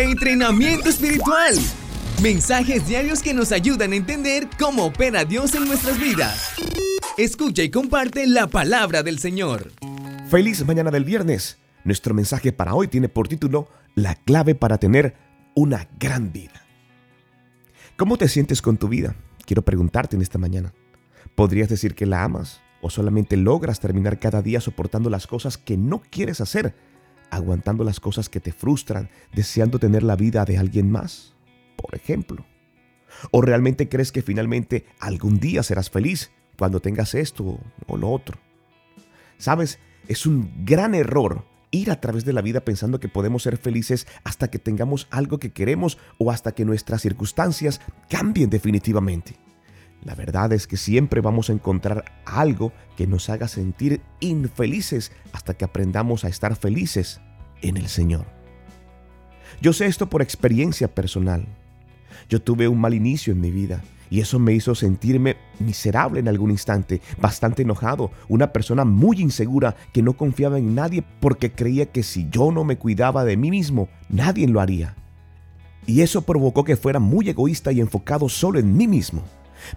Entrenamiento espiritual. Mensajes diarios que nos ayudan a entender cómo opera Dios en nuestras vidas. Escucha y comparte la palabra del Señor. Feliz mañana del viernes. Nuestro mensaje para hoy tiene por título La clave para tener una gran vida. ¿Cómo te sientes con tu vida? Quiero preguntarte en esta mañana. ¿Podrías decir que la amas o solamente logras terminar cada día soportando las cosas que no quieres hacer, aguantando las cosas que te frustran, deseando tener la vida de alguien más? Por ejemplo. ¿O realmente crees que finalmente algún día serás feliz cuando tengas esto o lo otro? Sabes, es un gran error ir a través de la vida pensando que podemos ser felices hasta que tengamos algo que queremos o hasta que nuestras circunstancias cambien definitivamente. La verdad es que siempre vamos a encontrar algo que nos haga sentir infelices hasta que aprendamos a estar felices en el Señor. Yo sé esto por experiencia personal. Yo tuve un mal inicio en mi vida y eso me hizo sentirme miserable en algún instante, bastante enojado, una persona muy insegura que no confiaba en nadie porque creía que si yo no me cuidaba de mí mismo, nadie lo haría. Y eso provocó que fuera muy egoísta y enfocado solo en mí mismo.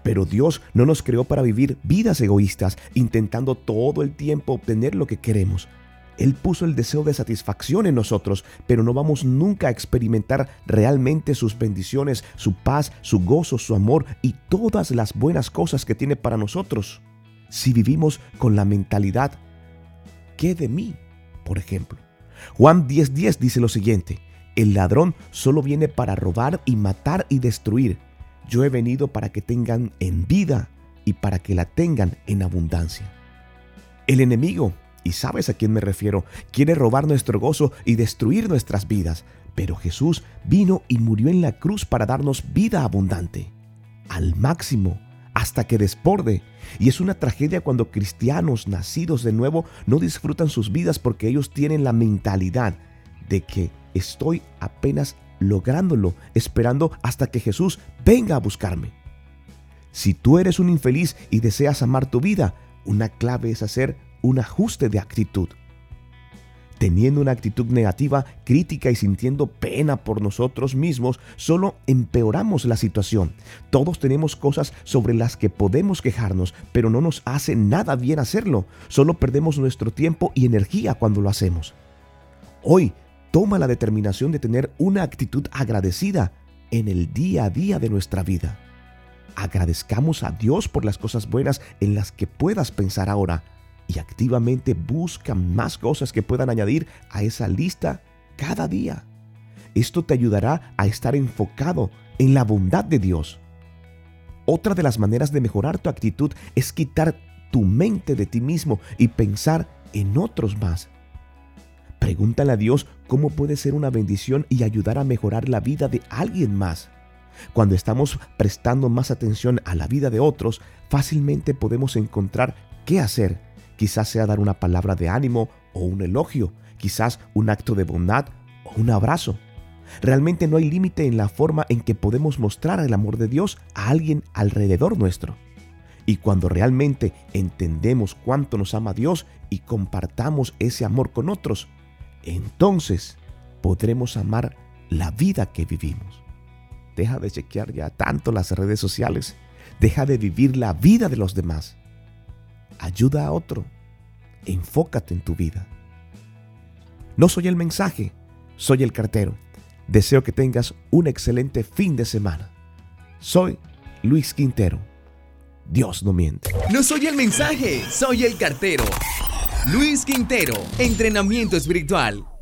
Pero Dios no nos creó para vivir vidas egoístas, intentando todo el tiempo obtener lo que queremos. Él puso el deseo de satisfacción en nosotros, pero no vamos nunca a experimentar realmente sus bendiciones, su paz, su gozo, su amor y todas las buenas cosas que tiene para nosotros. Si vivimos con la mentalidad, ¿qué de mí? Por ejemplo. Juan 10:10 dice lo siguiente, el ladrón solo viene para robar y matar y destruir. Yo he venido para que tengan en vida y para que la tengan en abundancia. El enemigo, y sabes a quién me refiero, quiere robar nuestro gozo y destruir nuestras vidas, pero Jesús vino y murió en la cruz para darnos vida abundante, al máximo, hasta que desborde. Y es una tragedia cuando cristianos nacidos de nuevo no disfrutan sus vidas porque ellos tienen la mentalidad de que estoy apenas lográndolo, esperando hasta que Jesús venga a buscarme. Si tú eres un infeliz y deseas amar tu vida, una clave es hacer un ajuste de actitud. Teniendo una actitud negativa, crítica y sintiendo pena por nosotros mismos, solo empeoramos la situación. Todos tenemos cosas sobre las que podemos quejarnos, pero no nos hace nada bien hacerlo. Solo perdemos nuestro tiempo y energía cuando lo hacemos. Hoy toma la determinación de tener una actitud agradecida en el día a día de nuestra vida. Agradezcamos a Dios por las cosas buenas en las que puedas pensar ahora y activamente busca más cosas que puedan añadir a esa lista cada día. Esto te ayudará a estar enfocado en la bondad de Dios. Otra de las maneras de mejorar tu actitud es quitar tu mente de ti mismo y pensar en otros más. Pregúntale a Dios cómo puede ser una bendición y ayudar a mejorar la vida de alguien más. Cuando estamos prestando más atención a la vida de otros, fácilmente podemos encontrar qué hacer. Quizás sea dar una palabra de ánimo o un elogio, quizás un acto de bondad o un abrazo. Realmente no hay límite en la forma en que podemos mostrar el amor de Dios a alguien alrededor nuestro. Y cuando realmente entendemos cuánto nos ama Dios y compartamos ese amor con otros, entonces podremos amar la vida que vivimos. Deja de chequear ya tanto las redes sociales. Deja de vivir la vida de los demás. Ayuda a otro. Enfócate en tu vida. No soy el mensaje, soy el cartero. Deseo que tengas un excelente fin de semana. Soy Luis Quintero. Dios no miente. No soy el mensaje, soy el cartero. Luis Quintero, entrenamiento espiritual.